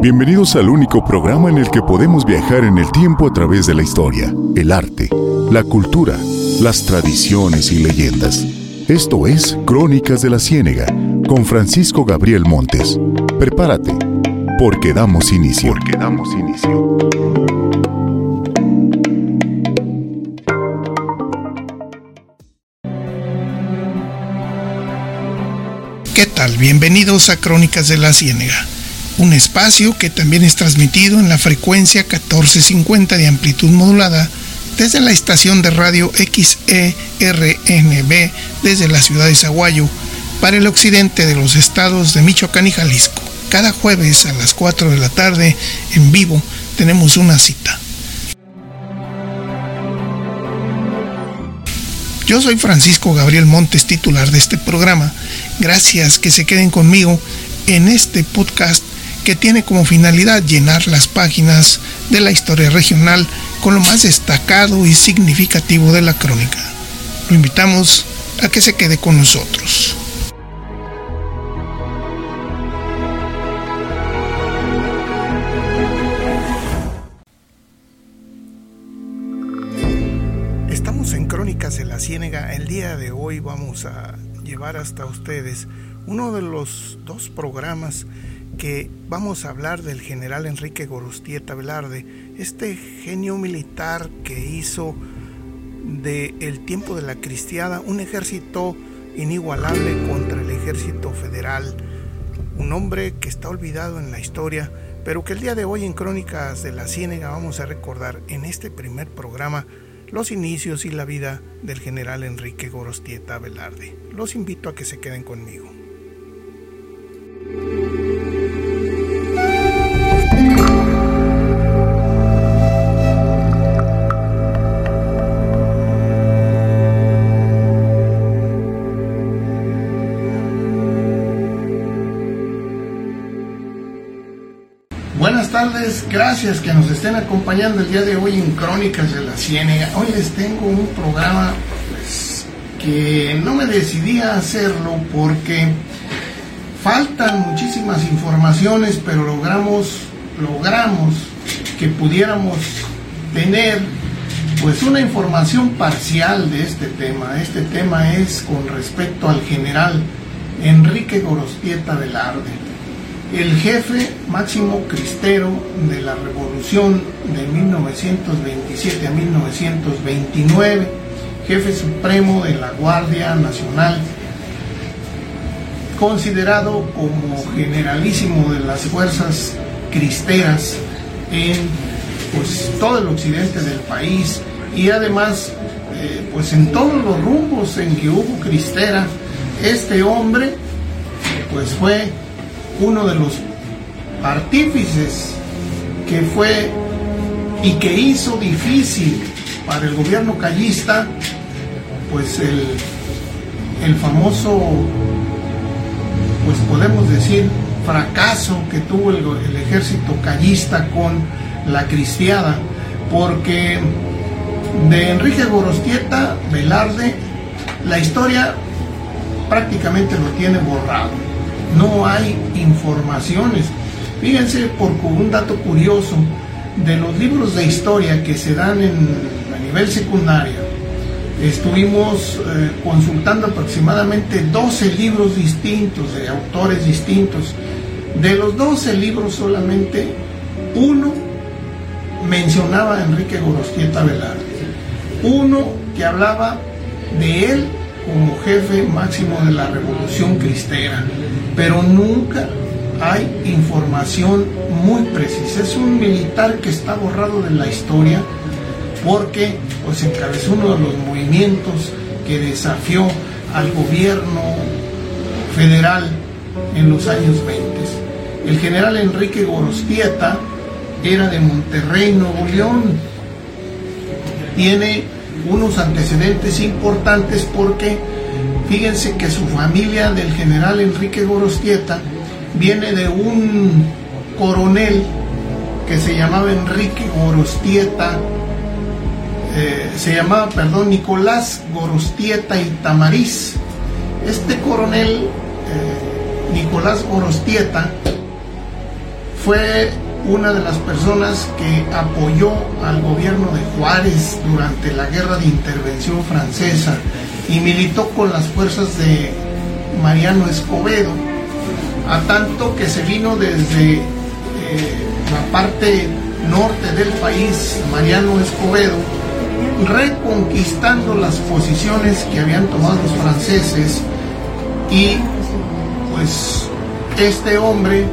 Bienvenidos al único programa en el que podemos viajar en el tiempo a través de la historia, el arte, la cultura, las tradiciones y leyendas. Esto es Crónicas de la Ciénega con Francisco Gabriel Montes. Prepárate, porque damos inicio. ¿Qué tal? Bienvenidos a Crónicas de la Ciénega un espacio que también es transmitido en la frecuencia 1450 de amplitud modulada desde la estación de radio XERNB desde la ciudad de Zaguayo para el occidente de los estados de Michoacán y Jalisco. Cada jueves a las 4 de la tarde en vivo tenemos una cita. Yo soy Francisco Gabriel Montes, titular de este programa. Gracias que se queden conmigo en este podcast que tiene como finalidad llenar las páginas de la historia regional con lo más destacado y significativo de la crónica. Lo invitamos a que se quede con nosotros. Estamos en Crónicas de la Ciénega. El día de hoy vamos a llevar hasta ustedes uno de los dos programas que vamos a hablar del general Enrique Gorostieta Velarde, este genio militar que hizo de el tiempo de la cristiada un ejército inigualable contra el ejército federal, un hombre que está olvidado en la historia, pero que el día de hoy en Crónicas de la Ciénega vamos a recordar en este primer programa los inicios y la vida del general Enrique Gorostieta Velarde. Los invito a que se queden conmigo. Gracias que nos estén acompañando el día de hoy en Crónicas de la Ciénega. Hoy les tengo un programa pues, que no me decidí a hacerlo porque faltan muchísimas informaciones, pero logramos, logramos que pudiéramos tener pues una información parcial de este tema. Este tema es con respecto al general Enrique Gorostieta Velarde el jefe máximo cristero de la revolución de 1927 a 1929, jefe supremo de la Guardia Nacional, considerado como generalísimo de las fuerzas cristeras en pues, todo el occidente del país y además eh, pues en todos los rumbos en que hubo cristera, este hombre pues fue uno de los artífices que fue y que hizo difícil para el gobierno callista, pues el, el famoso, pues podemos decir, fracaso que tuvo el, el ejército callista con la cristiada, porque de Enrique Gorostieta Velarde, la historia prácticamente lo tiene borrado no hay informaciones. Fíjense, por un dato curioso, de los libros de historia que se dan en, a nivel secundario, estuvimos eh, consultando aproximadamente 12 libros distintos, de autores distintos. De los 12 libros solamente uno mencionaba a Enrique Gorostieta Velarde. Uno que hablaba de él como jefe máximo de la revolución cristera, pero nunca hay información muy precisa. Es un militar que está borrado de la historia porque pues encabezó uno de los movimientos que desafió al gobierno federal en los años 20. El general Enrique Gorostieta era de Monterrey, Nuevo León. Tiene unos antecedentes importantes porque fíjense que su familia del general Enrique Gorostieta viene de un coronel que se llamaba Enrique Gorostieta, eh, se llamaba, perdón, Nicolás Gorostieta y Tamariz. Este coronel, eh, Nicolás Gorostieta, fue una de las personas que apoyó al gobierno de Juárez durante la guerra de intervención francesa y militó con las fuerzas de Mariano Escobedo, a tanto que se vino desde eh, la parte norte del país, Mariano Escobedo, reconquistando las posiciones que habían tomado los franceses y pues este hombre,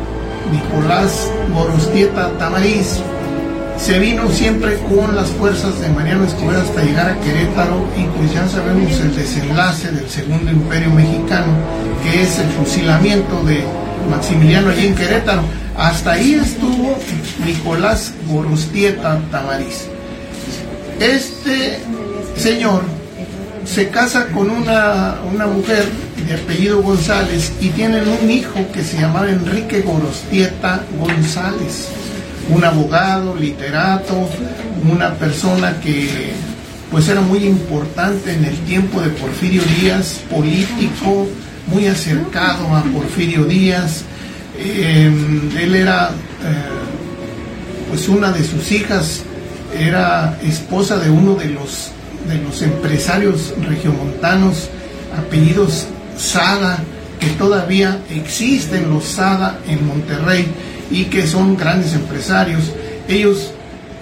Nicolás Gorostieta Tamariz, se vino siempre con las fuerzas de Mariano Escobedo hasta llegar a Querétaro y pues ya sabemos el desenlace del segundo imperio mexicano, que es el fusilamiento de Maximiliano allí en Querétaro. Hasta ahí estuvo Nicolás Gorostieta Tamariz. Este señor se casa con una, una mujer de apellido González y tienen un hijo que se llamaba Enrique Gorostieta González, un abogado, literato, una persona que pues era muy importante en el tiempo de Porfirio Díaz, político, muy acercado a Porfirio Díaz. Em, él era, eh, pues una de sus hijas era esposa de uno de los, de los empresarios regiomontanos, apellidos Sada, que todavía existen los Sada en Monterrey y que son grandes empresarios. Ellos,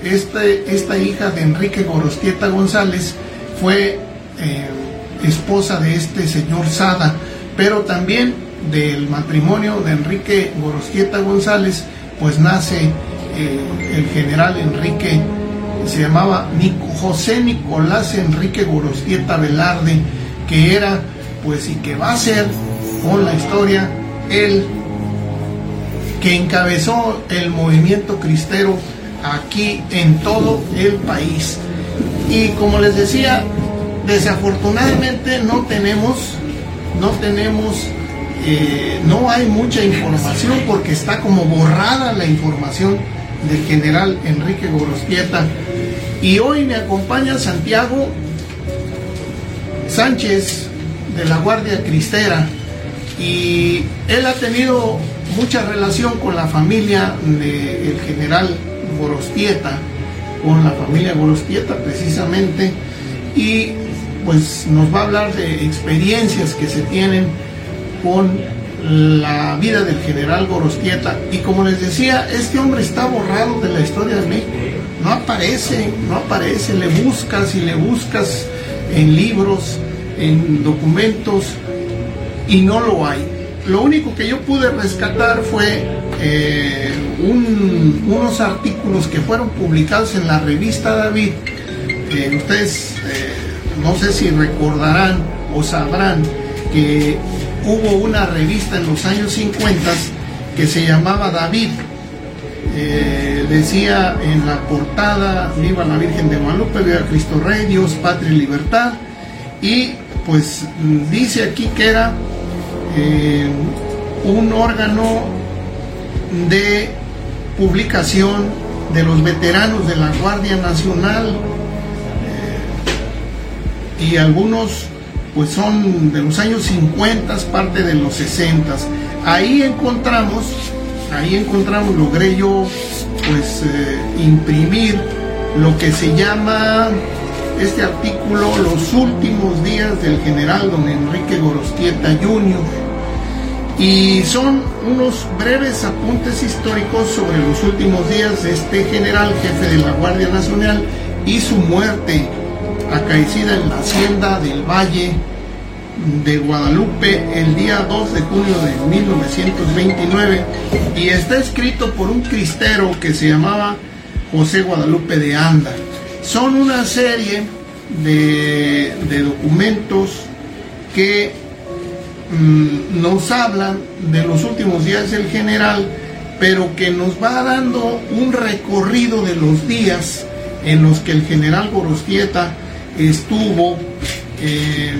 este, esta hija de Enrique Gorostieta González fue eh, esposa de este señor Sada, pero también del matrimonio de Enrique Gorostieta González, pues nace eh, el general Enrique, se llamaba José Nicolás Enrique Gorostieta Velarde, que era pues y que va a ser con la historia el que encabezó el movimiento cristero aquí en todo el país. Y como les decía, desafortunadamente no tenemos, no tenemos, eh, no hay mucha información porque está como borrada la información del general Enrique Gorostieta. Y hoy me acompaña Santiago Sánchez, de la Guardia Cristera y él ha tenido mucha relación con la familia del general Gorostieta, con la familia Gorostieta precisamente, y pues nos va a hablar de experiencias que se tienen con la vida del general Gorostieta. Y como les decía, este hombre está borrado de la historia de México. No aparece, no aparece, le buscas y le buscas en libros, en documentos y no lo hay. Lo único que yo pude rescatar fue eh, unos artículos que fueron publicados en la revista David. ustedes eh, no sé si recordarán o sabrán que hubo una revista en los años 50 que se llamaba David. Eh, decía en la portada, viva la Virgen de Guadalupe, viva Cristo Rey, Patria y Libertad. Y pues dice aquí que era eh, un órgano de publicación de los veteranos de la Guardia Nacional eh, y algunos pues son de los años 50, parte de los 60. Ahí encontramos, ahí encontramos, logré yo pues eh, imprimir lo que se llama este artículo Los últimos días del general don Enrique Gorostieta Jr. Y son unos breves apuntes históricos sobre los últimos días de este general jefe de la Guardia Nacional y su muerte acaecida en la hacienda del Valle de Guadalupe el día 2 de junio de 1929 y está escrito por un cristero que se llamaba José Guadalupe de Anda. Son una serie de, documentos que mm, nos hablan de los últimos días del general, pero que nos va dando un recorrido de los días en los que el general Gorostieta estuvo eh,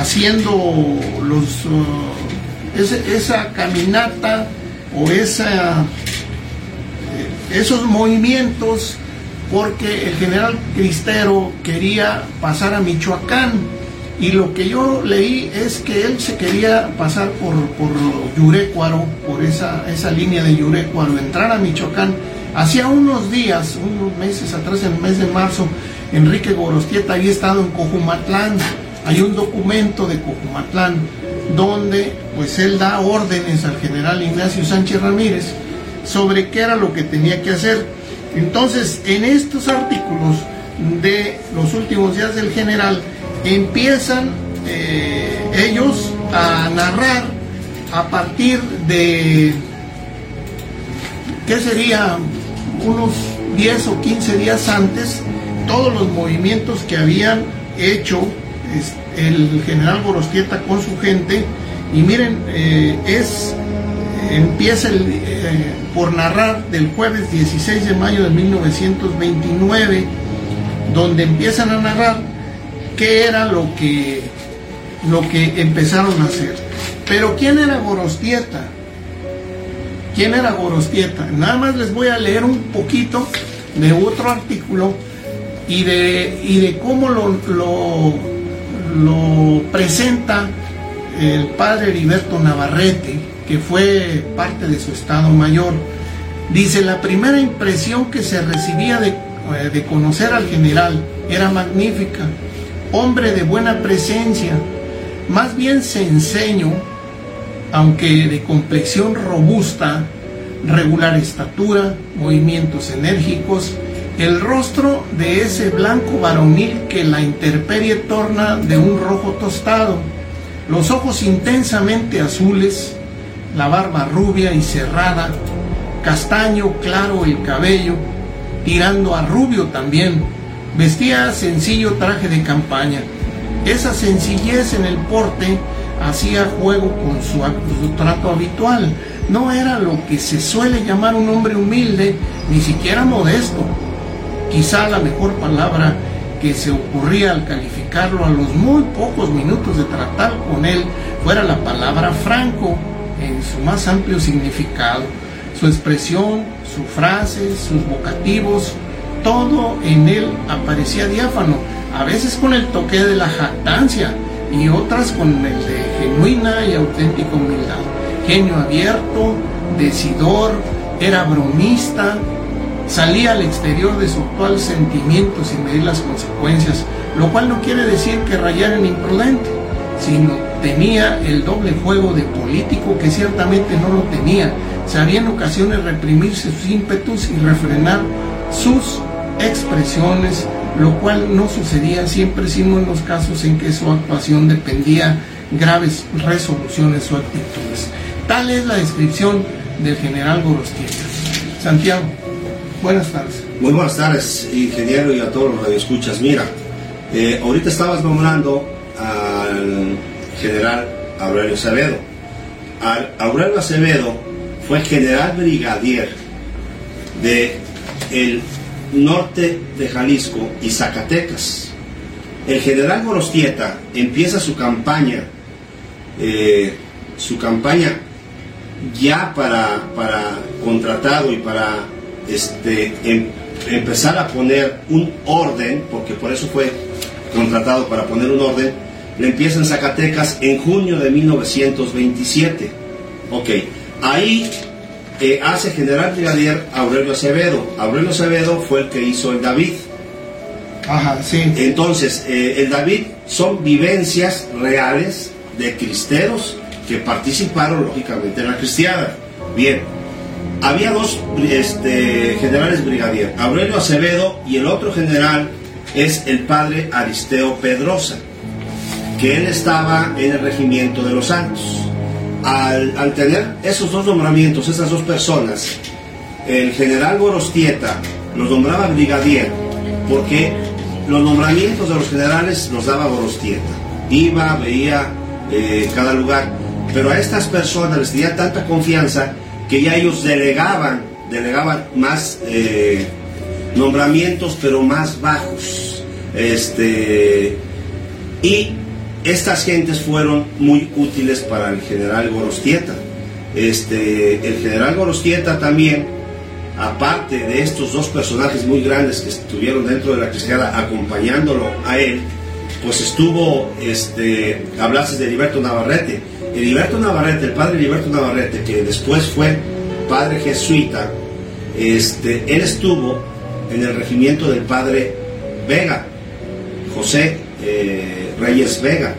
haciendo los, uh, esa caminata o esa, eh, esos movimientos porque el general Cristero quería pasar a Michoacán Y lo que yo leí es que él se quería pasar por, por Yurecuaro, por esa, esa línea de Yurecuaro, entrar a Michoacán. Hacía unos días, unos meses atrás, en el mes de marzo, Enrique Gorostieta había estado en Cojumatlán. Hay un documento de Cojumatlán donde pues él da órdenes al general Ignacio Sánchez Ramírez sobre qué era lo que tenía que hacer. Entonces, en estos artículos de los últimos días del general, empiezan eh, ellos a narrar a partir de, ¿qué sería? Unos 10 o 15 días antes, todos los movimientos que habían hecho el general Gorostieta con su gente. Y miren, eh, es empieza eh, por narrar del jueves 16 de mayo de 1929, donde empiezan a narrar qué era lo que, lo que empezaron a hacer. Pero ¿quién era Gorostieta? ¿Quién era Gorostieta? Nada más les voy a leer un poquito de otro artículo y de, y de cómo lo, lo presenta el padre Heriberto Navarrete, que fue parte de su Estado Mayor. Dice, la primera impresión que se recibía de, eh, conocer al general era magnífica hombre de buena presencia, más bien enseño, aunque de complexión robusta, regular estatura, movimientos enérgicos, el rostro de ese blanco varonil que la intemperie torna de un rojo tostado, los ojos intensamente azules, la barba rubia y cerrada, castaño claro el cabello, tirando a rubio también, Vestía sencillo traje de campaña. Esa sencillez en el porte hacía juego con su, trato habitual. No era lo que se suele llamar un hombre humilde, ni siquiera modesto. Quizá la mejor palabra que se ocurría al calificarlo a los muy pocos minutos de tratar con él fuera la palabra franco en su más amplio significado. Su expresión, su frase, sus vocativos, todo en él aparecía diáfano, a veces con el toque de la jactancia y otras con el de genuina y auténtica humildad. Genio abierto, decidor, era bromista, salía al exterior de su actual sentimiento sin medir las consecuencias, lo cual no quiere decir que rayara en imprudente, sino tenía el doble juego de político que ciertamente no lo tenía. Sabía en ocasiones reprimirse sus ímpetus y refrenar sus expresiones, lo cual no sucedía siempre, sino en los casos en que su actuación dependía graves resoluciones o actitudes. Tal es la descripción del general Gorostieta. Santiago, buenas tardes. Muy buenas tardes, ingeniero, y a todos los radioescuchas. Mira, eh, ahorita estabas nombrando al general Aurelio Acevedo. Aurelio Acevedo fue general brigadier de el norte de Jalisco y Zacatecas. El general Gorostieta empieza su campaña, eh, su campaña ya para, para contratado y para este, em, empezar a poner un orden, porque por eso fue contratado para poner un orden, le empieza en Zacatecas en junio de 1927. Ok, ahí hace general brigadier Aurelio Acevedo. Aurelio Acevedo fue el que hizo el David. Ajá, sí. Entonces, eh, el David son vivencias reales de cristeros que participaron lógicamente en la cristiada. Bien, había dos este, generales brigadier, Aurelio Acevedo y el otro general es el padre Aristeo Pedrosa, que él estaba en el regimiento de los Santos al, tener esos dos nombramientos, esas dos personas, el general Gorostieta los nombraba brigadier porque los nombramientos de los generales los daba Gorostieta. Iba, veía eh, cada lugar, pero a estas personas les tenía tanta confianza que ya ellos delegaban, delegaban más eh, nombramientos, pero más bajos. Este, y estas gentes fueron muy útiles para el general Gorostieta. Este, el general Gorostieta también, aparte de estos dos personajes muy grandes que estuvieron dentro de la cristiada acompañándolo a él, pues estuvo, este, hablaste de Heriberto Navarrete. Heriberto Navarrete, el padre Heriberto Navarrete, que después fue padre jesuita, este, él estuvo en el regimiento del padre Vega, José eh, Reyes Vega,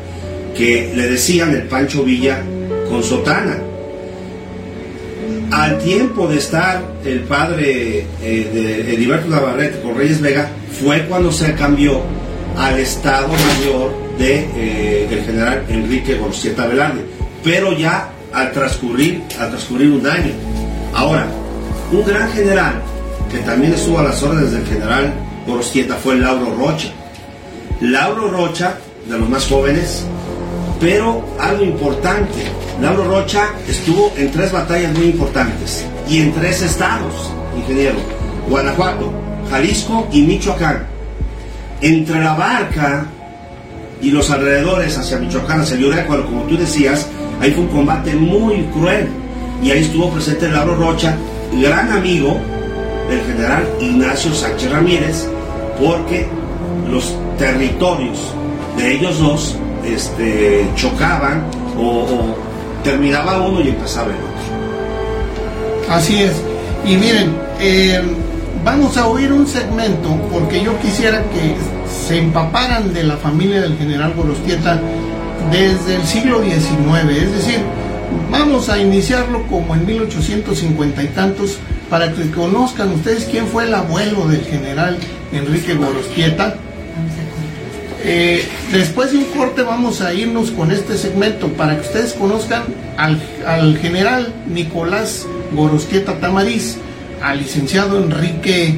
que le decían el Pancho Villa con sotana. Al tiempo de estar el padre eh, de Heriberto Navarrete con Reyes Vega, fue cuando se cambió al Estado Mayor de eh, el general Enrique Gorcieta Velarde, pero ya al transcurrir, al transcurrir un año. Ahora, un gran general que también estuvo a las órdenes del general Gorcieta fue Lauro Rocha. Lauro Rocha, de los más jóvenes, pero algo importante, Lauro Rocha estuvo en tres batallas muy importantes y en tres estados, ingeniero, Guanajuato, Jalisco y Michoacán. Entre la barca y los alrededores hacia Michoacán, hacia cuando como tú decías, ahí fue un combate muy cruel. Y ahí estuvo presente Lauro Rocha, gran amigo del general Ignacio Sánchez Ramírez, porque los territorios de ellos dos este, chocaban o, terminaba uno y empezaba el otro. Así es. Y miren, eh, vamos a oír un segmento porque yo quisiera que se empaparan de la familia del general Gorostieta desde el siglo XIX, es decir, vamos a iniciarlo como en 1850 y tantos para que conozcan ustedes quién fue el abuelo del general Enrique Gorostieta. Eh, después de un corte vamos a irnos con este segmento para que ustedes conozcan al, general Nicolás Gorostieta Tamariz, al licenciado Enrique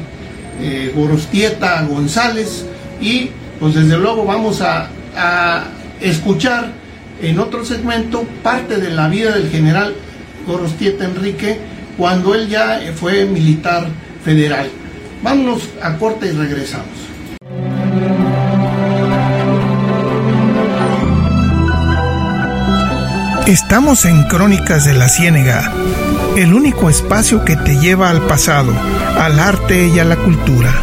eh, Gorostieta González y pues desde luego vamos a, escuchar en otro segmento parte de la vida del general Gorostieta Enrique cuando él ya fue militar federal. Vámonos a corte y regresamos. Estamos en Crónicas de la Ciénega, el único espacio que te lleva al pasado, al arte y a la cultura.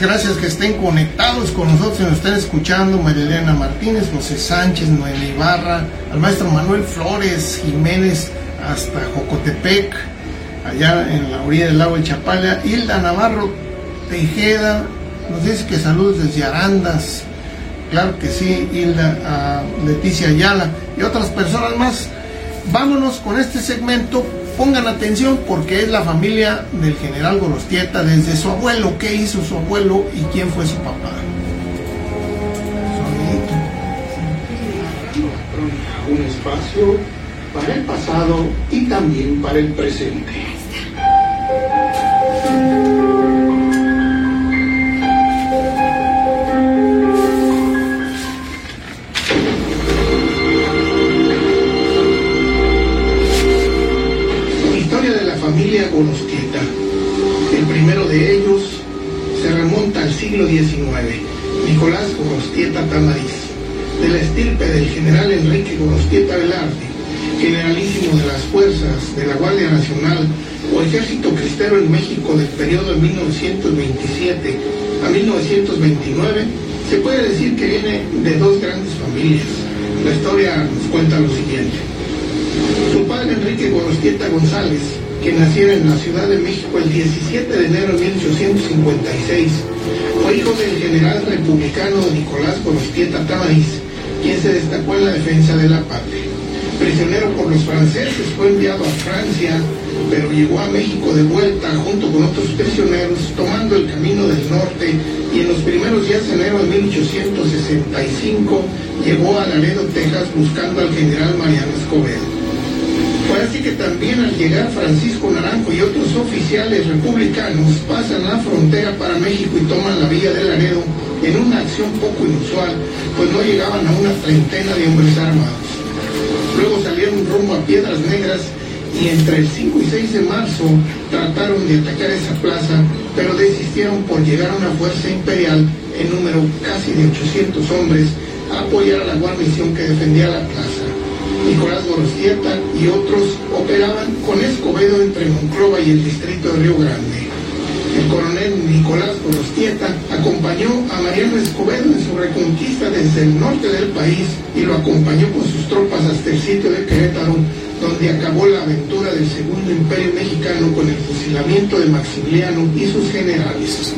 Gracias que estén conectados con nosotros y nos estén escuchando. María Elena Martínez, José Sánchez, Noel Ibarra, al maestro Manuel Flores Jiménez hasta Jocotepec, allá en la orilla del lago de Chapala. Hilda Navarro Tejeda nos dice que saludos desde Arandas. Claro que sí, Hilda, a Leticia Ayala y otras personas más. Vámonos con este segmento Pongan atención porque es la familia del general Gorostieta desde su abuelo, qué hizo su abuelo y quién fue su papá. Un espacio para el pasado y también para el presente. El primero de ellos se remonta al siglo XIX, Nicolás Gorostieta Tamariz, de la estirpe del general Enrique Gorostieta Velarde, generalísimo de las fuerzas de la Guardia Nacional o Ejército Cristero en México del periodo de 1927 a 1929, se puede decir que viene de dos grandes familias. La historia nos cuenta lo siguiente. Su padre Enrique Gorostieta González que naciera en la Ciudad de México el 17 de enero de 1856. Fue hijo del general republicano Nicolás Gorostieta Tamariz, quien se destacó en la defensa de la patria. Prisionero por los franceses, fue enviado a Francia, pero llegó a México de vuelta junto con otros prisioneros, tomando el camino del norte y en los primeros días de enero de 1865 llegó a Laredo, Texas, buscando al general Mariano Escobedo. Así que también al llegar Francisco Naranjo y otros oficiales republicanos pasan la frontera para México y toman la vía del Laredo en una acción poco inusual, pues no llegaban a una treintena de hombres armados. Luego salieron rumbo a Piedras Negras y entre el 5 y 6 de marzo trataron de atacar esa plaza, pero desistieron por llegar a una fuerza imperial en número casi de 800 hombres a apoyar a la guarnición que defendía la plaza. Nicolás Gorostieta y otros operaban con Escobedo entre Monclova y el distrito de Río Grande. El coronel Nicolás Gorostieta acompañó a Mariano Escobedo en su reconquista desde el norte del país y lo acompañó con sus tropas hasta el sitio de Querétaro, donde acabó la aventura del Segundo Imperio Mexicano con el fusilamiento de Maximiliano y sus generales.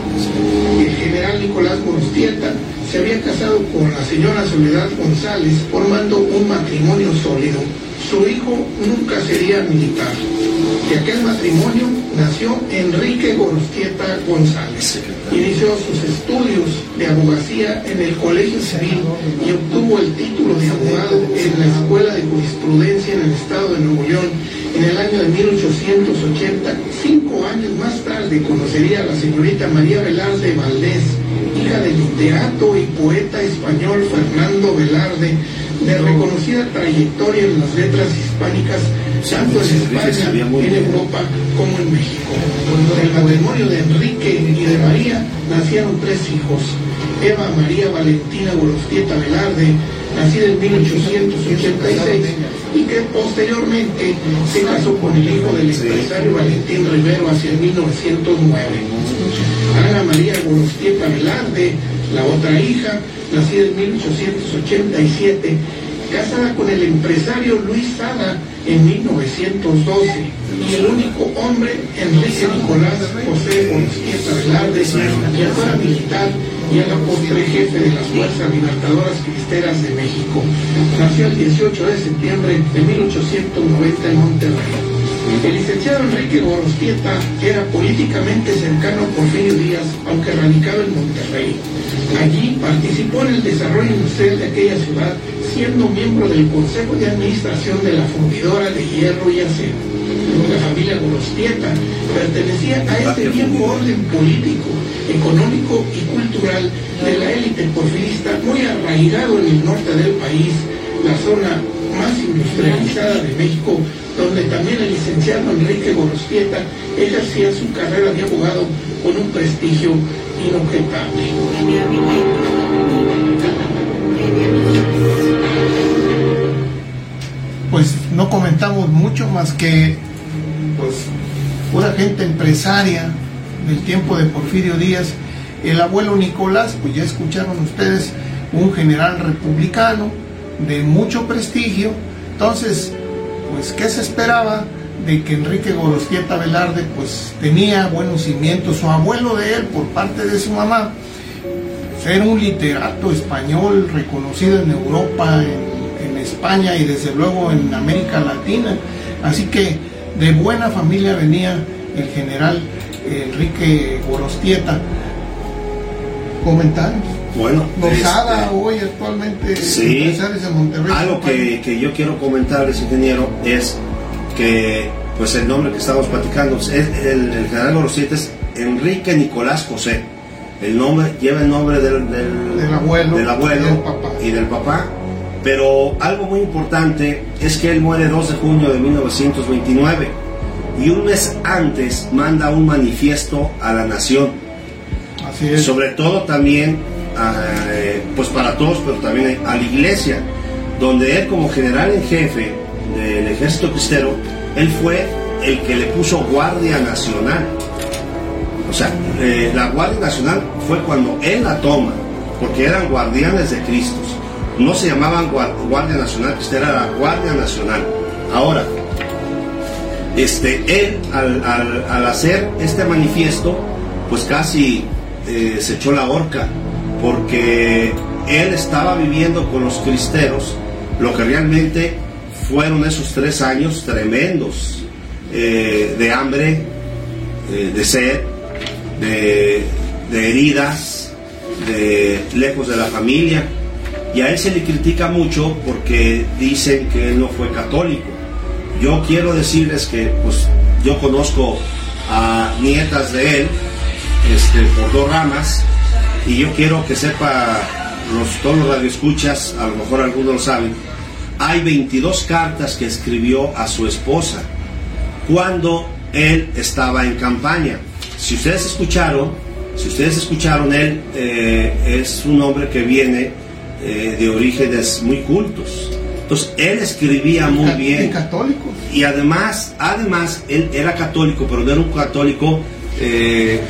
El general Nicolás Gorostieta se había casado con la señora Soledad González formando un matrimonio sólido. Su hijo nunca sería militar. De aquel matrimonio nació Enrique Gorostieta González. Inició sus estudios de abogacía en el Colegio Civil y obtuvo el título de abogado en la Escuela de Jurisprudencia en el Estado de Nuevo León en el año de 1880. Cinco años más tarde conocería a la señorita María Velarde Valdés, hija del literato y poeta español Fernando Velarde, de reconocida trayectoria en las letras hispánicas, tanto en España, en Europa como en México. Del matrimonio de Enrique y de María nacieron tres hijos. Eva María Valentina Gorostieta Velarde, nacida en 1886, y que posteriormente se casó con el hijo del empresario Valentín Rivero hacia 1909. Ana María Gorostieta Velarde, la otra hija, nacida en 1887, casada con el empresario Luis Sada en 1912, y el único hombre, Enrique Nicolás José Gorostieta Velarde, que fuera militar y a la postre jefe de las Fuerzas Libertadoras Cristeras de México. Nació el 18 de septiembre de 1890 en Monterrey. El licenciado Enrique Gorostieta era políticamente cercano a Porfirio Díaz, aunque radicado en Monterrey. Allí participó en el desarrollo industrial de aquella ciudad, siendo miembro del Consejo de Administración de la Fundidora de Hierro y Acero. La familia Gorostieta pertenecía a este viejo orden político, económico y cultural de la élite porfirista muy arraigado en el norte del país, la zona más industrializada de México, donde también el licenciado Enrique Gorostieta ejercía su carrera de abogado con un prestigio inobjetable. Pues no comentamos mucho más que pues pura gente empresaria del tiempo de Porfirio Díaz. El abuelo Nicolás, pues ya escucharon ustedes, un general republicano de mucho prestigio. Entonces, pues, ¿qué se esperaba? De que Enrique Gorostieta Velarde, pues, tenía buenos cimientos. Su abuelo de él, por parte de su mamá, pues, era un literato español reconocido en Europa, en, en España y desde luego en América Latina. Así que de buena familia venía el general Enrique Gorostieta. Comentarios. Bueno, este, hoy actualmente sí, Monterrey. algo que, que yo quiero comentarles, ingeniero, es que pues el nombre que estamos platicando es el, el general Gorostieta es Enrique Nicolás José. El nombre lleva el nombre del, del, Del abuelo del abuelo y del papá. y del papá. Pero algo muy importante es que él muere 2 de junio de 1929 y un mes antes manda un manifiesto a la nación Así es. sobre todo también pues para todos pero también a la iglesia donde él como general en jefe del ejército cristero él fue el que le puso guardia nacional. O sea eh, la guardia nacional fue cuando él la toma porque eran guardianes de Cristo. No se llamaban guar- guardia nacional era la guardia nacional. Ahora este, él al, al- al hacer este manifiesto, pues casi eh, se echó la horca, porque él estaba viviendo con los cristeros lo que realmente fueron esos tres años tremendos eh, de hambre, eh, de sed, de, heridas, de lejos de la familia. Y a él se le critica mucho porque dicen que él no fue católico. Yo quiero decirles que pues yo conozco a nietas de él este, por dos ramas y yo quiero que sepa los, todos los radioescuchas, a lo mejor algunos lo saben, hay 22 cartas que escribió a su esposa cuando él estaba en campaña. Si ustedes escucharon, si ustedes escucharon, él eh, es un hombre que viene eh, de orígenes muy cultos. Entonces, él escribía muy bien. católico. Y además, además, él era católico, pero no era un católico eh,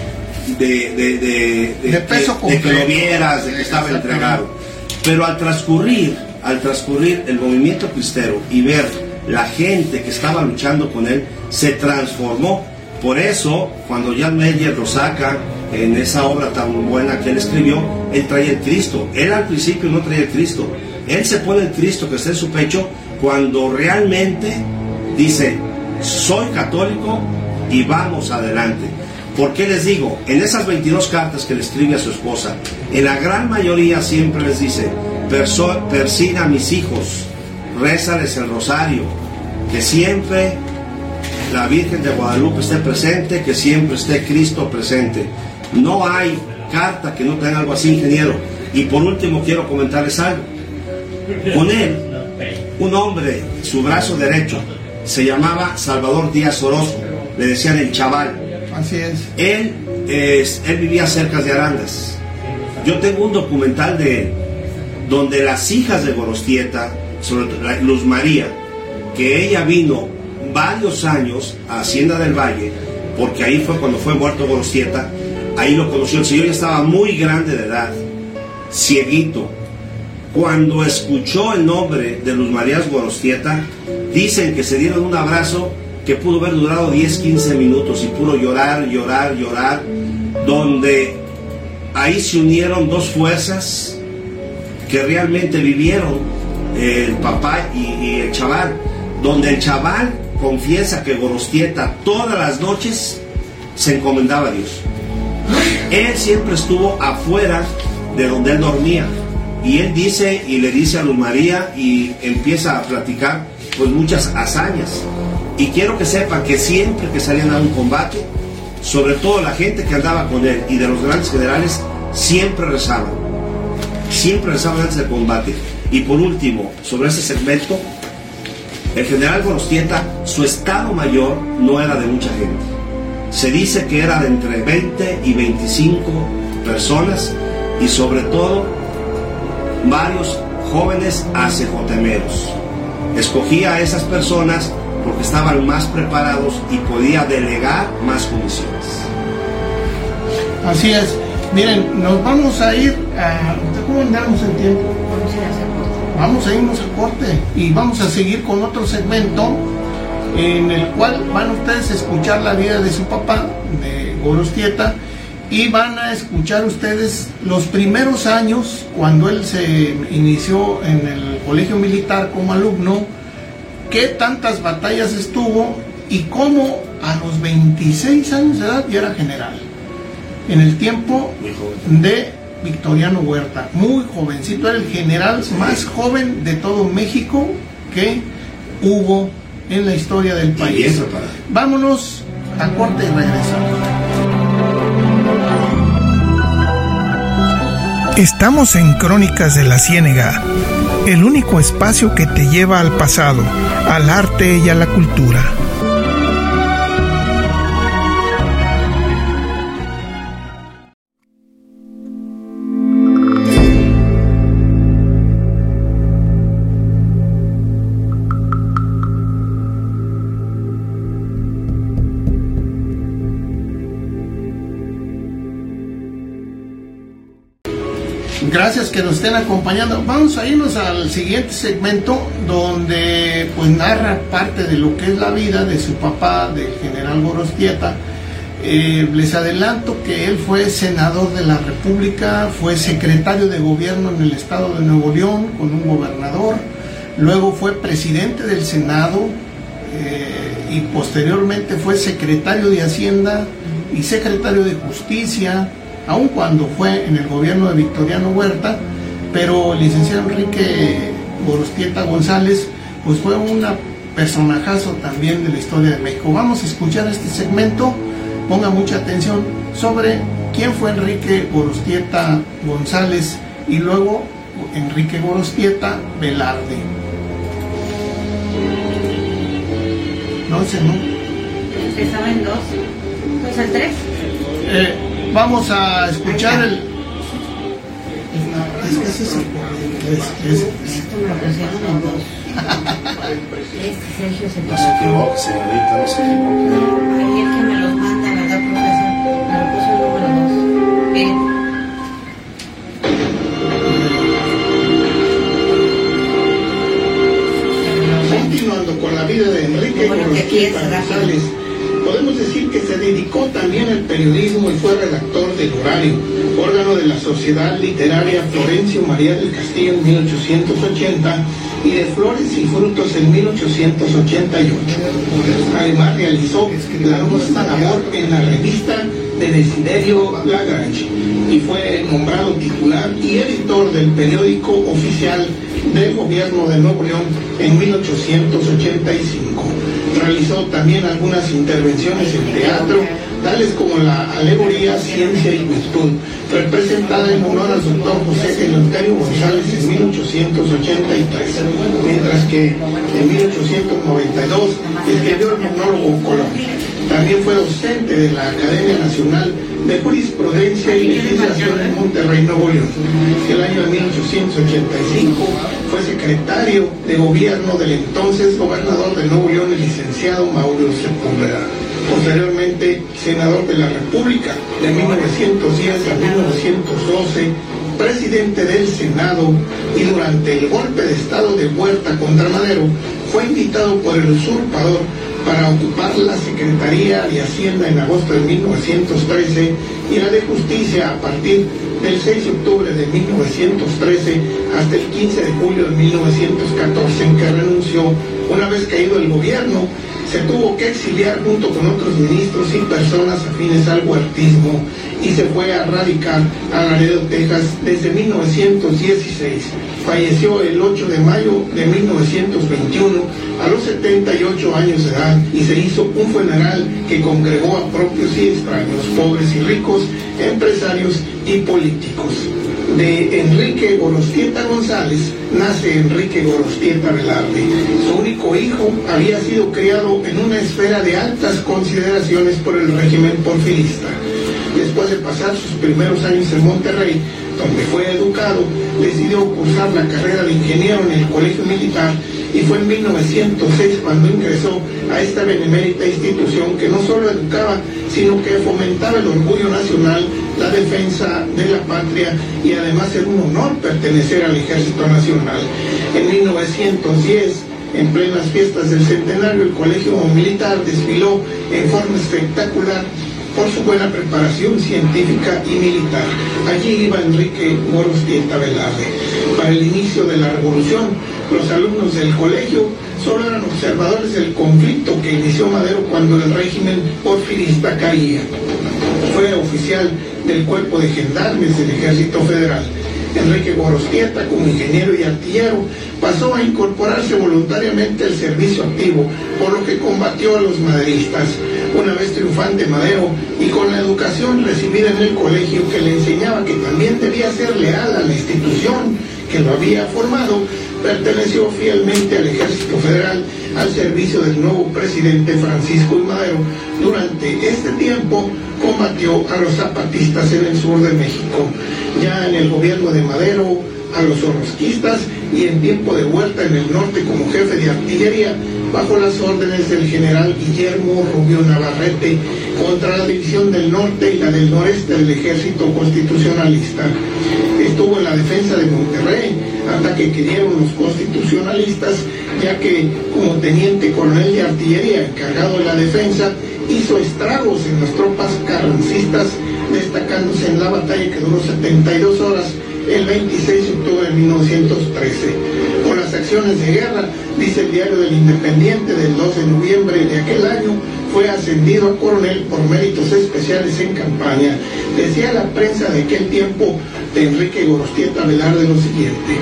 de, de, de, De peso de que lo vieras, de que estaba entregado. Pero al transcurrir, al transcurrir el movimiento cristero y ver la gente que estaba luchando con él, se transformó. Por eso, cuando Jan Meyer lo saca en esa obra tan buena que él escribió, él traía el Cristo. Él al principio no traía el Cristo. Él se pone el Cristo que está en su pecho cuando realmente dice, soy católico y vamos adelante. ¿Por qué les digo? En esas 22 cartas que le escribe a su esposa, en la gran mayoría siempre les dice, "Perso- persina a mis hijos, rézales el rosario, que siempre la Virgen de Guadalupe esté presente, que siempre esté Cristo presente. No hay carta que no tenga algo así, ingeniero. Y por último quiero comentarles algo. Con él, un hombre, su brazo derecho, se llamaba Salvador Díaz Orozco, le decían el chaval. Así es. Él, él vivía cerca de Arandas. Yo tengo un documental de él donde las hijas de Gorostieta, sobre todo Luz María, que ella vino varios años a Hacienda del Valle, porque ahí fue cuando fue muerto Gorostieta, ahí lo conoció. El señor ya estaba muy grande de edad, cieguito. Cuando escuchó el nombre de Luz María Gorostieta, dicen que se dieron un abrazo que pudo haber durado 10, 15 minutos y puro llorar, llorar, llorar, donde ahí se unieron dos fuerzas que realmente vivieron eh, el papá y, y el chaval, donde el chaval confiesa que Gorostieta todas las noches se encomendaba a Dios. Él siempre estuvo afuera de donde él dormía. Y él dice y le dice a Luz María y empieza a platicar pues muchas hazañas. Y quiero que sepan que siempre que salían a un combate, sobre todo la gente que andaba con él y de los grandes generales, siempre rezaban. Siempre rezaban antes del combate. Y por último, sobre ese segmento, el general Gorostieta, su estado mayor no era de mucha gente. Se dice que era de entre 20 y 25 personas y sobre todo varios jóvenes ACJmeros. Escogía a esas personas porque estaban más preparados y podía delegar más comisiones. Así es. Miren, nos vamos a ir a... ¿Cómo andamos en tiempo? Vamos a irnos a corte y vamos a seguir con otro segmento en el cual van ustedes a escuchar la vida de su papá, de Gorostieta, y van a escuchar ustedes los primeros años cuando él se inició en el colegio militar como alumno, qué tantas batallas estuvo y cómo a los 26 años de edad ya era general. En el tiempo de Victoriano Huerta, muy jovencito, era el general más joven de todo México que hubo en la historia del país. Vámonos a corte y regresamos. Estamos en Crónicas de la Ciénega, el único espacio que te lleva al pasado, al arte y a la cultura. Gracias que nos estén acompañando. Vamos a irnos al siguiente segmento donde pues narra parte de lo que es la vida de su papá, del general Gorostieta. Eh, les adelanto que él fue senador de la República, fue secretario de gobierno en el estado de Nuevo León con un gobernador, luego fue presidente del Senado eh, y posteriormente fue secretario de Hacienda y secretario de Justicia, aun cuando fue en el gobierno de Victoriano Huerta, pero el licenciado Enrique Gorostieta González, pues fue un personajazo también de la historia de México. Vamos a escuchar este segmento, ponga mucha atención sobre quién fue Enrique Gorostieta González y luego Enrique Gorostieta Velarde. No sé, ¿no? estaba en dos. Pues el tres. Eh, vamos a escuchar el. Es que ese es el Esto me lo pusieron en dos. Este Sergio se No se equivoque, señorita, no se equivoque. Ahí el que me los manda, ¿verdad, profesor? Me lo puso el número dos. Miren. Continuando con la vida de Enrique Bueno, es. González, podemos decir que se dedicó también al periodismo y fue redactor del Horario, órgano de la Sociedad Literaria Florencio María del Castillo en 1880 y de Flores y Frutos en 1888. Además realizó la misma labor en la revista de Desiderio Lagrange y fue nombrado titular y editor del periódico oficial del gobierno de Nuevo León en 1885. Realizó también algunas intervenciones en teatro, tales como la alegoría Ciencia y Virtud, representada en honor al doctor José Eleuterio González en 1883, mientras que en 1892 escribió el monólogo Colombia. También fue docente de la Academia Nacional de Jurisprudencia y Legislación en Monterrey, Nuevo León. El año de 1885 fue secretario de gobierno del entonces gobernador de Nuevo León, el licenciado Mauricio Sepúlveda. Posteriormente, senador de la República de 1910 a 1912, presidente del Senado y durante el golpe de Estado de Huerta contra Madero, fue invitado por el usurpador para ocupar la Secretaría de Hacienda en agosto de 1913 y la de Justicia a partir del 6 de octubre de 1913 hasta el 15 de julio de 1914 en que renunció una vez caído el gobierno se tuvo que exiliar junto con otros ministros y personas afines al huertismo y se fue a radicar a Laredo, Texas desde 1916. Falleció el 8 de mayo de 1921 a los 78 años de edad y se hizo un funeral que congregó a propios y extraños, pobres y ricos, empresarios y políticos. De Enrique Gorostieta González nace Enrique Gorostieta Velarde. Su único hijo había sido criado en una esfera de altas consideraciones por el régimen porfirista. Después de pasar sus primeros años en Monterrey, donde fue educado, decidió cursar la carrera de ingeniero en el Colegio Militar y fue en 1906 cuando ingresó a esta benemérita institución que no solo educaba, sino que fomentaba el orgullo nacional, la defensa de la patria y además era un honor pertenecer al Ejército Nacional. En 1910, en plenas fiestas del centenario, el Colegio Militar desfiló en forma espectacular por su buena preparación científica y militar. Allí iba Enrique Gorostieta Velarde. Para el inicio de la revolución, los alumnos del colegio solo eran observadores del conflicto que inició Madero cuando el régimen porfirista caía. Fue oficial del cuerpo de gendarmes del Ejército Federal. Enrique Gorostieta, como ingeniero y artillero, pasó a incorporarse voluntariamente al servicio activo, por lo que combatió a los maderistas. Una vez triunfante Madero y con la educación recibida en el colegio que le enseñaba que también debía ser leal a la institución que lo había formado, perteneció fielmente al Ejército Federal al servicio del nuevo presidente Francisco I. Madero. Durante este tiempo combatió a los zapatistas en el sur de México. Ya en el gobierno de Madero, a los orrosquistas y en tiempo de Huerta en el norte como jefe de artillería, bajo las órdenes del general Guillermo Rubio Navarrete contra la división del norte y la del noreste del ejército constitucionalista. Estuvo en la defensa de Monterrey hasta que quedaron los constitucionalistas, ya que como teniente coronel de artillería encargado de la defensa, hizo estragos en las tropas carrancistas, destacándose en la batalla que duró 72 horas el 26 de octubre de 1913. Por las acciones de guerra, dice el diario del Independiente del 2 de noviembre de aquel año, fue ascendido a coronel por méritos especiales en campaña. Decía la prensa de aquel tiempo de Enrique Gorostieta Velarde lo siguiente.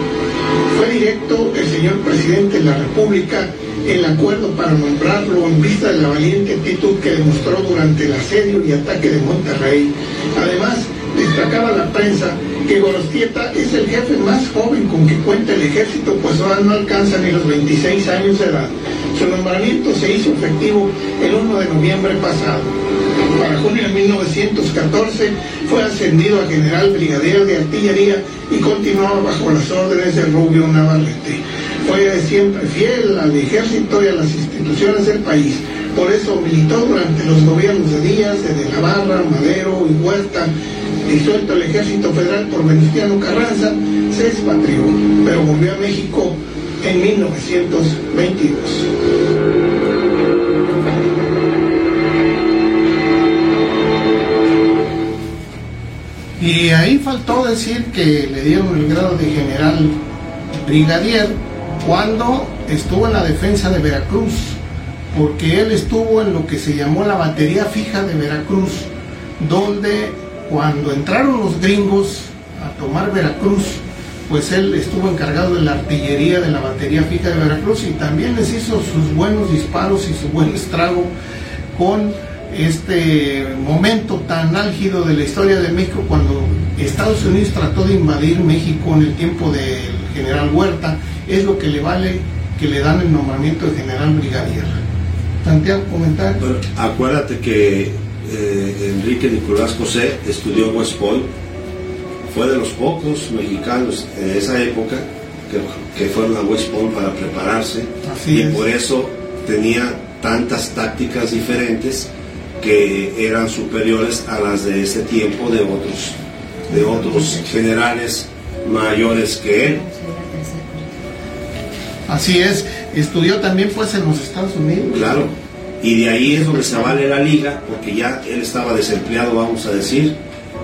Fue directo el señor presidente de la República el acuerdo para nombrarlo en vista de la valiente actitud que demostró durante el asedio y ataque de Monterrey. Además, destacaba la prensa que Gorostieta es el jefe más joven con que cuenta el ejército, pues ahora no alcanza ni los 26 años de edad. Su nombramiento se hizo efectivo el 1 de noviembre pasado. Para junio de 1914 fue ascendido a general brigadier de artillería y continuaba bajo las órdenes de Rubio Navarrete. Fue siempre fiel al ejército y a las instituciones del país. Por eso militó durante los gobiernos de Díaz, de Navarra, Madero y Huerta. Disuelto el ejército federal por Venustiano Carranza, se expatrió, pero volvió a México en 1922. Y ahí faltó decir que le dieron el grado de general brigadier cuando estuvo en la defensa de Veracruz, porque él estuvo en lo que se llamó la batería fija de Veracruz, donde cuando entraron los gringos a tomar Veracruz, pues él estuvo encargado de la artillería de la batería fija de Veracruz y también les hizo sus buenos disparos y su buen estrago con este momento tan álgido de la historia de México cuando Estados Unidos trató de invadir México en el tiempo del general Huerta, es lo que le vale que le dan el nombramiento de general brigadier. Santiago, comentar. Bueno, acuérdate que eh, Enrique Nicolás José estudió West Point, fue de los pocos mexicanos en esa época que, que fueron a West Point para prepararse Así y es. por eso tenía tantas tácticas diferentes que eran superiores a las de ese tiempo de otros, de otros generales mayores que él. Así es, estudió también pues en los Estados Unidos. Claro. Y de ahí es donde se vale la liga, porque ya él estaba desempleado, vamos a decir.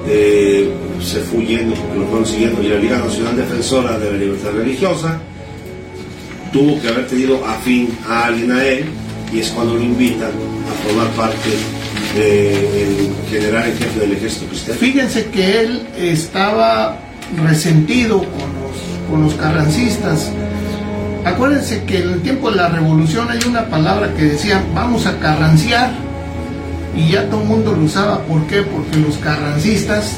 eh, se fue yendo porque lo fueron siguiendo. Y la Liga Nacional Defensora de la Libertad Religiosa tuvo que haber tenido afín a alguien a él, y es cuando lo invitan a formar parte general en jefe del ejército cristiano. Fíjense que él estaba resentido con los, con los carrancistas. Acuérdense que en el tiempo de la revolución hay una palabra que decía vamos a carranciar y ya todo el mundo lo usaba. ¿Por qué? Porque los carrancistas,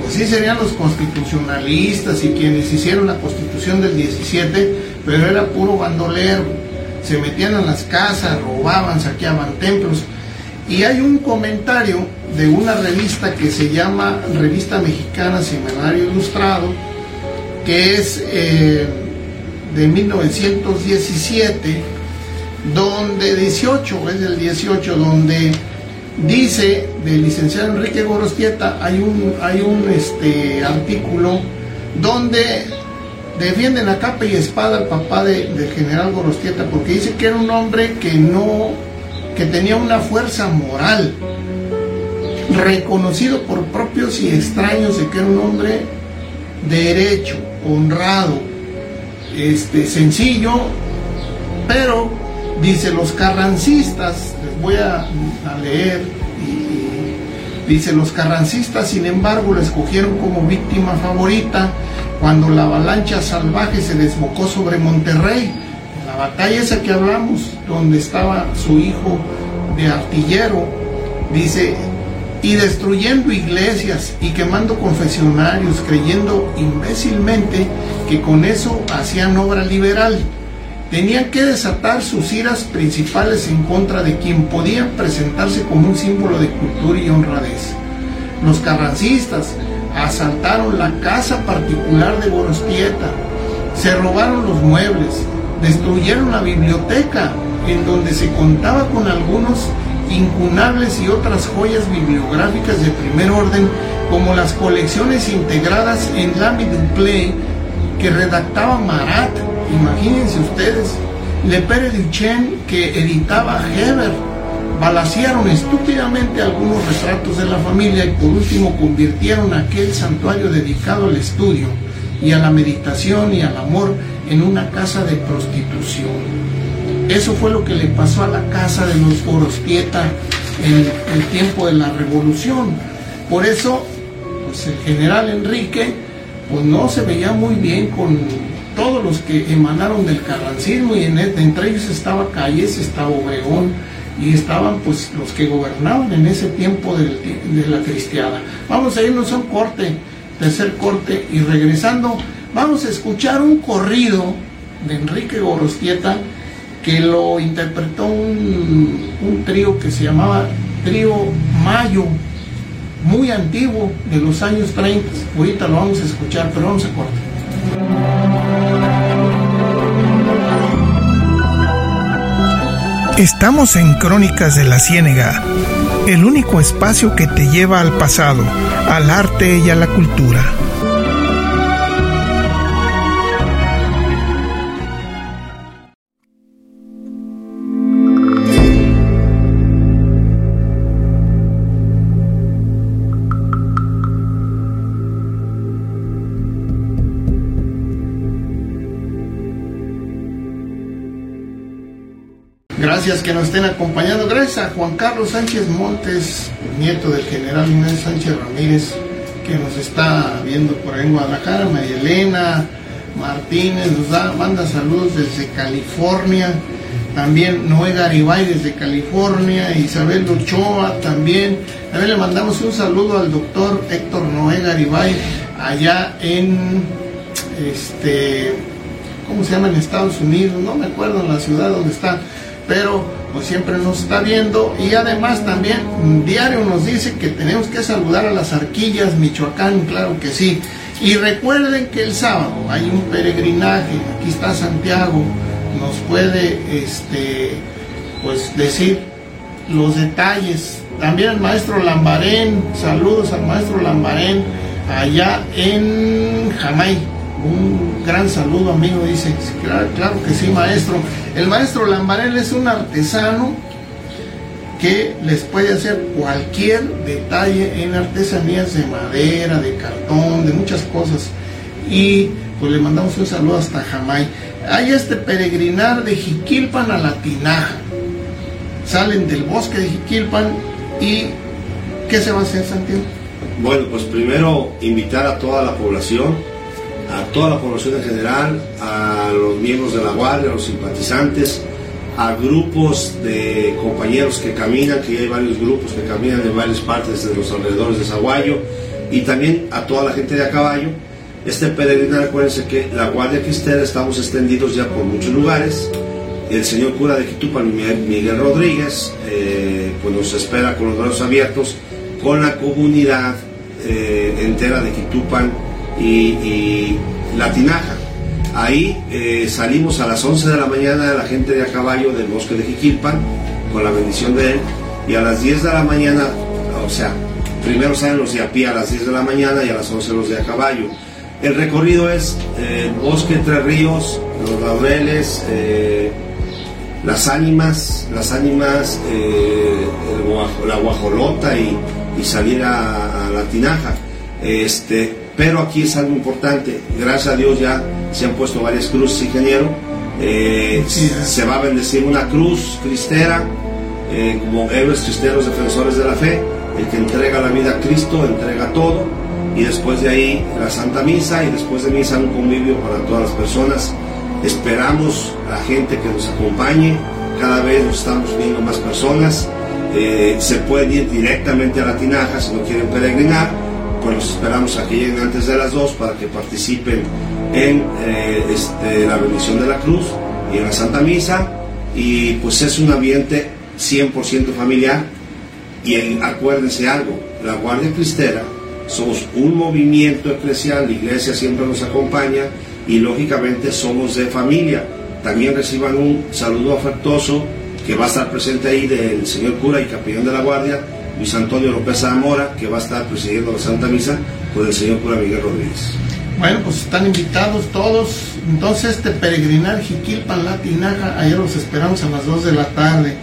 pues sí serían los constitucionalistas y quienes hicieron la constitución del 17, pero era puro bandolero. Se metían a las casas, robaban, saqueaban templos. Y hay un comentario de una revista que se llama Revista Mexicana Semanario Ilustrado, que es eh, de 1917, donde 18, es del 18, donde dice del licenciado Enrique Gorostieta, hay un, hay un este, artículo donde defienden a capa y espada al papá de- del general Gorostieta, porque dice que era un hombre que no, que tenía una fuerza moral, reconocido por propios y extraños de que era un hombre derecho, honrado, este, sencillo, pero dice los carrancistas, les voy a, leer, y, dice los carrancistas sin embargo lo escogieron como víctima favorita cuando la avalancha salvaje se desbocó sobre Monterrey, batalla esa que hablamos, donde estaba su hijo de artillero, dice, y destruyendo iglesias y quemando confesionarios, creyendo imbécilmente que con eso hacían obra liberal. Tenían que desatar sus iras principales en contra de quien podían presentarse como un símbolo de cultura y honradez. Los carrancistas asaltaron la casa particular de Gorostieta, se robaron los muebles, destruyeron la biblioteca en donde se contaba con algunos incunables y otras joyas bibliográficas de primer orden como las colecciones integradas en Lamy Duplay que redactaba Marat, imagínense ustedes, Le Pere Duchesne que editaba Heber, balacearon estúpidamente algunos retratos de la familia y por último convirtieron aquel santuario dedicado al estudio y a la meditación y al amor en una casa de prostitución. Eso fue lo que le pasó a la casa de los Gorostieta en el tiempo de la revolución. Por eso, pues el general Enrique, pues no se veía muy bien con todos los que emanaron del carrancismo y en, entre ellos estaba Calles, estaba Obregón y estaban pues los que gobernaban en ese tiempo de la cristiada. Vamos a irnos a un corte, tercer corte y regresando vamos a escuchar un corrido de Enrique Gorostieta que lo interpretó un, un trío que se llamaba Trío Mayo, muy antiguo, de los años 30. Ahorita lo vamos a escuchar, pero vamos a cortar. Estamos en Crónicas de la Ciénega, el único espacio que te lleva al pasado, al arte y a la cultura. Que nos estén acompañando. Gracias a Juan Carlos Sánchez Montes, nieto del general Inés Sánchez Ramírez, que nos está viendo por ahí en Guadalajara. María Elena Martínez nos da, manda saludos desde California. También Noé Garibay desde California. Isabel Ochoa también. También le mandamos un saludo al doctor Héctor Noé Garibay allá en este. ¿Cómo se llama en Estados Unidos? No me acuerdo en la ciudad donde está pero pues siempre nos está viendo y además también diario nos dice que tenemos que saludar a las arquillas Michoacán, claro que sí. Y recuerden que el sábado hay un peregrinaje, aquí está Santiago, nos puede este pues decir los detalles. También el maestro Lambarén, saludos al maestro Lambarén allá en Jamay. Un gran saludo, amigo, dice. Claro, claro que sí, maestro. El maestro Lambarel es un artesano que les puede hacer cualquier detalle en artesanías de madera, de cartón, de muchas cosas. Y pues le mandamos un saludo hasta Jamay. Hay este peregrinar de Jiquilpan a la Tinaja. Salen del bosque de Jiquilpan y ¿qué se va a hacer, Santiago? Bueno, pues primero invitar a toda la población a toda la población en general, a los miembros de la Guardia, a los simpatizantes, a grupos de compañeros que caminan, que hay varios grupos que caminan en varias partes de los alrededores de Zaguayo, y también a toda la gente de a caballo. Este peregrinaje, acuérdense que la Guardia Cristera estamos extendidos ya por muchos lugares. El señor cura de Quitupan, Miguel Rodríguez, eh, pues nos espera con los brazos abiertos, con la comunidad eh, entera de Quitupan y, La Tinaja. Ahí eh, salimos a las 11 de la mañana la gente de a caballo del bosque de Jiquilpan, con la bendición de él, y a las 10 de la mañana, o sea, primero salen los de a pie a las 10 de la mañana y a las 11 los de a caballo. El recorrido es el eh, bosque entre ríos, los laureles, eh, las ánimas, las ánimas, la guajolota y, salir a, a, la tinaja. Este, pero aquí es algo importante, gracias a Dios ya se han puesto varias cruces, ingeniero. Eh, se va a bendecir una cruz cristera eh, como héroes cristeros defensores de la fe. El que entrega la vida a Cristo entrega todo. Y después de ahí la Santa Misa y después de misa un convivio para todas las personas. Esperamos a la gente que nos acompañe. Cada vez nos estamos viendo más personas. Eh, se pueden ir directamente a la tinaja si no quieren peregrinar pues los esperamos a que lleguen antes de las 2 para que participen en eh, este, la bendición de la cruz y en la Santa Misa. Y pues es un ambiente 100% familiar. Y acuérdense algo, la Guardia Cristera somos un movimiento eclesial, la iglesia siempre nos acompaña y lógicamente somos de familia. También reciban un saludo afectuoso que va a estar presente ahí del señor cura y capellán de la Guardia, Luis Antonio López Zamora, que va a estar presidiendo la Santa Misa con el señor cura Miguel Rodríguez. Bueno, pues están invitados todos. Entonces, este peregrinar Jiquilpan Latinaja, ayer los esperamos a las 2 de la tarde.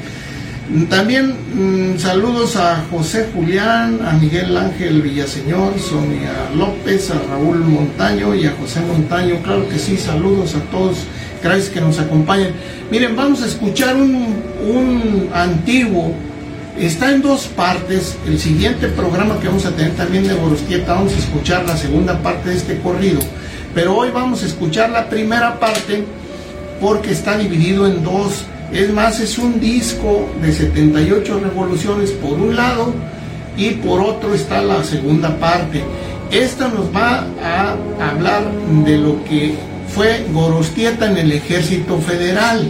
También mm, saludos a José Julián, a Miguel Ángel Villaseñor, Sonia López, a Raúl Montaño y a José Montaño. Claro que sí, saludos a todos. Gracias que nos acompañen. Miren, vamos a escuchar un, un antiguo Está en dos partes. El siguiente programa que vamos a tener también de Gorostieta, vamos a escuchar la segunda parte de este corrido. Pero hoy vamos a escuchar la primera parte porque está dividido en dos. Es más, es un disco de 78 revoluciones por un lado y por otro está la segunda parte. Esta nos va a hablar de lo que fue Gorostieta en el ejército federal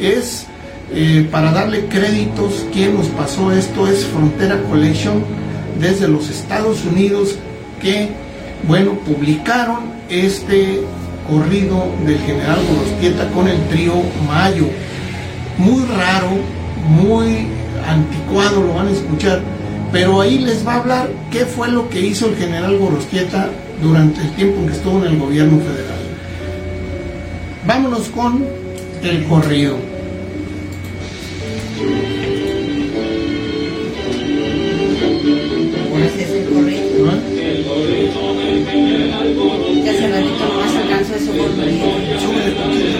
es eh, para darle créditos, quien nos pasó esto es Frontera Collection desde los Estados Unidos que, bueno, publicaron este corrido del general Gorostieta con el trío Mayo. Muy raro, muy anticuado, lo van a escuchar, pero ahí les va a hablar qué fue lo que hizo el general Gorostieta durante el tiempo que estuvo en el gobierno federal. Vámonos con el corrido. Este es el hace ratito nomás alcanzó eso por Súbele poquito,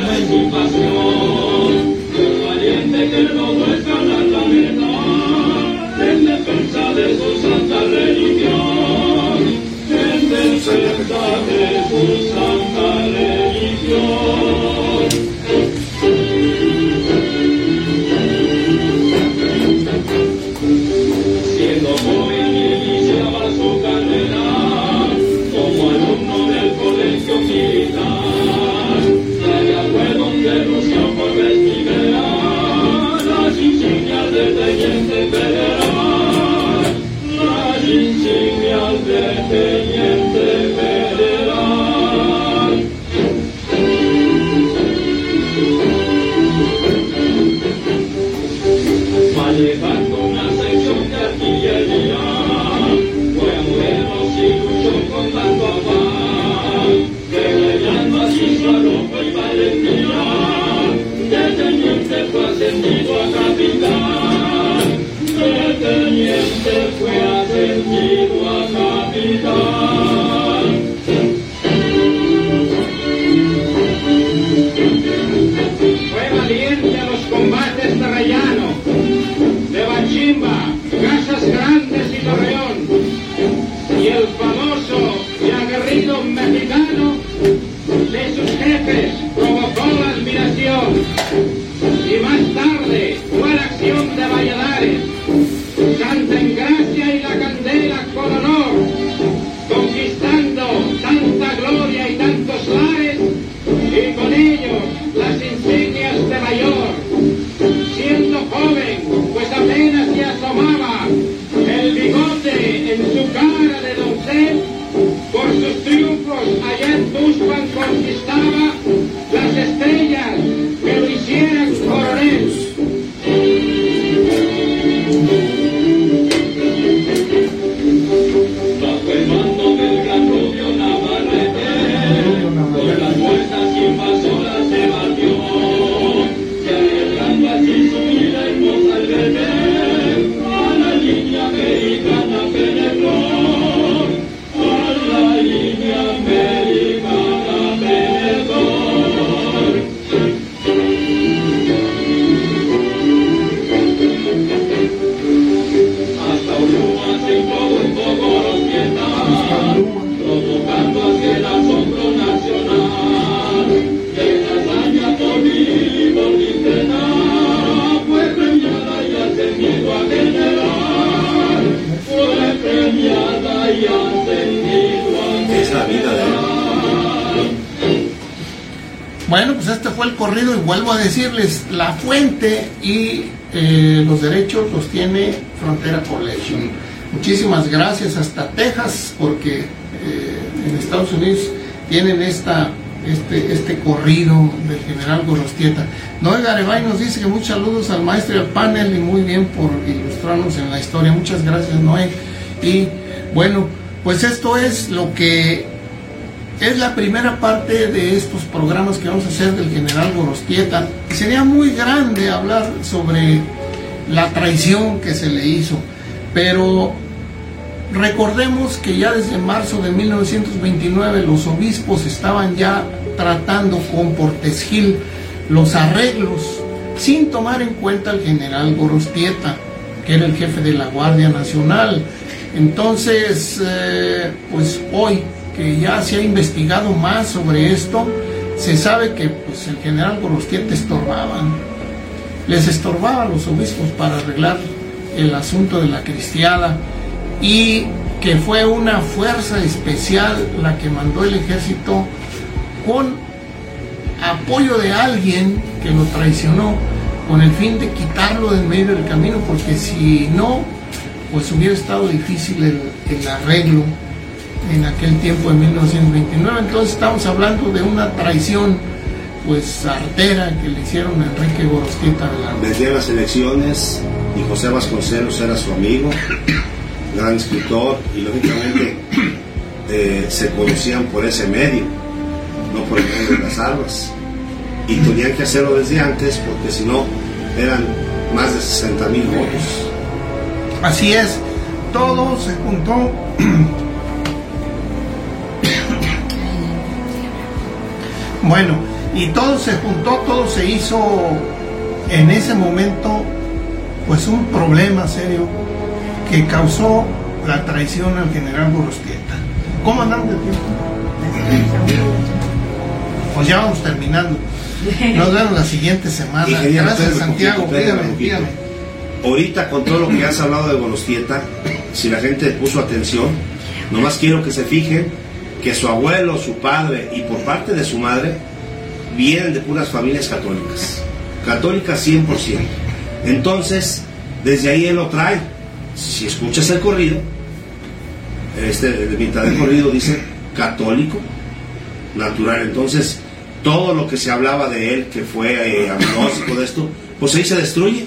Amen. Vuelvo a decirles, la fuente y eh, los derechos los tiene Frontera Collection. Muchísimas gracias hasta Texas porque eh, en Estados Unidos tienen esta, este, este corrido del general Gorostieta. Noé Garibay nos dice que muchos saludos al maestro y panel y muy bien por ilustrarnos en la historia. Muchas gracias Noé. Y bueno, pues esto es lo que es la primera parte de estos programas que vamos a hacer del general Gorostieta. Sería muy grande hablar sobre la traición que se le hizo, pero recordemos que ya desde marzo de 1929 los obispos estaban ya tratando con Portes Gil los arreglos sin tomar en cuenta al general Gorostieta, que era el jefe de la Guardia Nacional. Entonces, eh, pues hoy que ya se ha investigado más sobre esto, se sabe que pues, el general Gorostieta estorbaba, les estorbaba a los obispos para arreglar el asunto de la cristiada y que fue una fuerza especial la que mandó el ejército con apoyo de alguien que lo traicionó con el fin de quitarlo del medio del camino, porque si no, pues hubiera estado difícil el arreglo en aquel tiempo de 1929. Entonces estamos hablando de una traición pues artera que le hicieron a Enrique Gorostieta Velarde. Vendía las elecciones y José Vasconcelos era su amigo, gran escritor y lógicamente eh, se conocían por ese medio, no por el medio de las armas. Y tenían que hacerlo desde antes porque si no eran más de 60 mil votos. Así es, todo se juntó. Bueno, y todo se juntó, todo se hizo en ese momento, pues un problema serio que causó la traición al general Gorostieta. ¿Cómo andamos de tiempo? Pues ya vamos terminando. Nos vemos la siguiente semana. Ingeniero, Gracias, Santiago. Ahorita con todo lo que has hablado de Golostieta, si la gente puso atención, nomás quiero que se fijen que su abuelo, su padre y por parte de su madre vienen de puras familias católicas. Católicas 100%. Entonces, desde ahí él lo trae. Si escuchas el corrido, este de mitad del corrido dice católico natural. Entonces, todo lo que se hablaba de él, que fue eh, agnóstico de esto, pues ahí se destruye.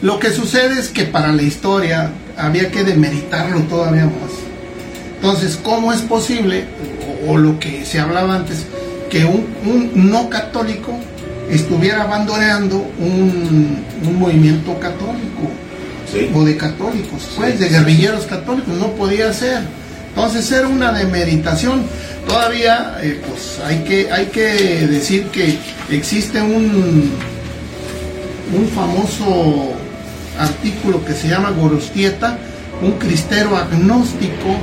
Lo que sucede es que para la historia había que demeritarlo todavía más. Entonces, ¿cómo es posible, o, o lo que se hablaba antes, que un, un no católico estuviera abandoneando un, un movimiento católico? ¿sí? o de católicos, pues, Sí. de guerrilleros católicos, no podía ser. Entonces era una demeritación. Todavía, eh, pues, hay que, hay que decir que existe un, un famoso artículo que se llama Gorostieta, un cristero agnóstico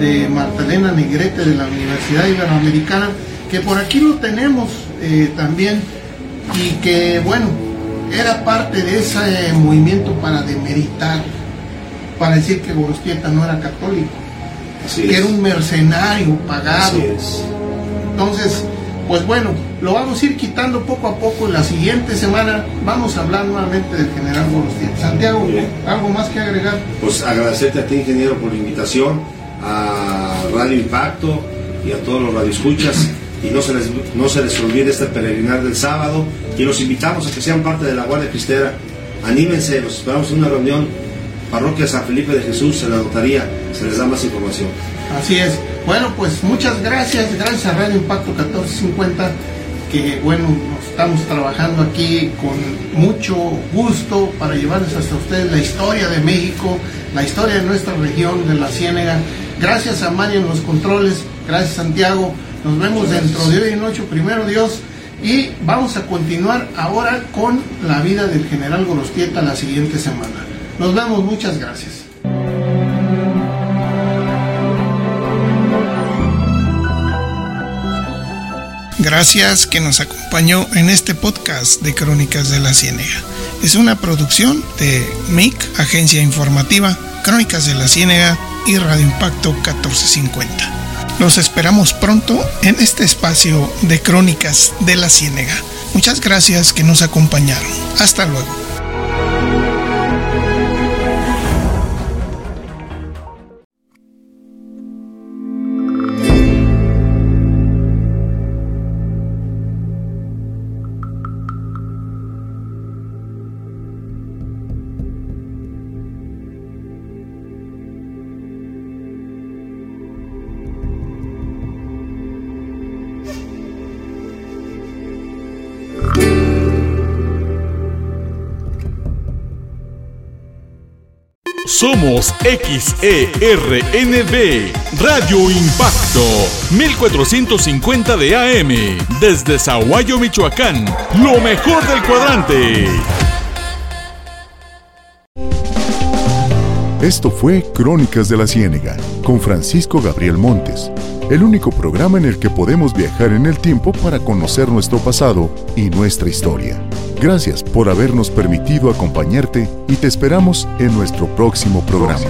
de Magdalena Negrete de la Universidad Iberoamericana, que por aquí lo tenemos eh, también y que, bueno, era parte de ese movimiento para demeritar, para decir que Gorostieta no era católico, Así que es. era un mercenario pagado. Entonces, pues bueno, lo vamos a ir quitando poco a poco. La siguiente semana vamos a hablar nuevamente del general Gorostieta. Santiago. ¿algo más que agregar? Pues agradecerte a ti, ingeniero, por la invitación, a Radio Impacto y a todos los radioescuchas. Y no se les, no se les olvide este peregrinar del sábado. Y los invitamos a que sean parte de la Guardia Cristera. Anímense, los esperamos en una reunión. Parroquia San Felipe de Jesús, en la notaría, se les da más información. Así es. Bueno, pues muchas gracias, gracias a Radio Impacto 1450, que bueno, estamos trabajando aquí con mucho gusto para llevarles hasta ustedes la historia de México, la historia de nuestra región, de la Ciénega. Gracias a Mario en los controles, gracias Santiago. Nos vemos dentro de hoy en ocho, primero Dios. Y vamos a continuar ahora con la vida del general Gorostieta la siguiente semana. Nos vemos, muchas gracias. Gracias que nos acompañó en este podcast de Crónicas de la Ciénega. Es una producción de MIC, Agencia Informativa, Crónicas de la Ciénega y Radio Impacto 1450. Los esperamos pronto en este espacio de Crónicas de la Ciénega. Muchas gracias que nos acompañaron. Hasta luego. Somos XERNB, Radio Impacto, 1450 de AM, desde Zaguayo, Michoacán, lo mejor del cuadrante. Esto fue Crónicas de la Ciénega con Francisco Gabriel Montes, el único programa en el que podemos viajar en el tiempo para conocer nuestro pasado y nuestra historia. Gracias por habernos permitido acompañarte y te esperamos en nuestro próximo programa.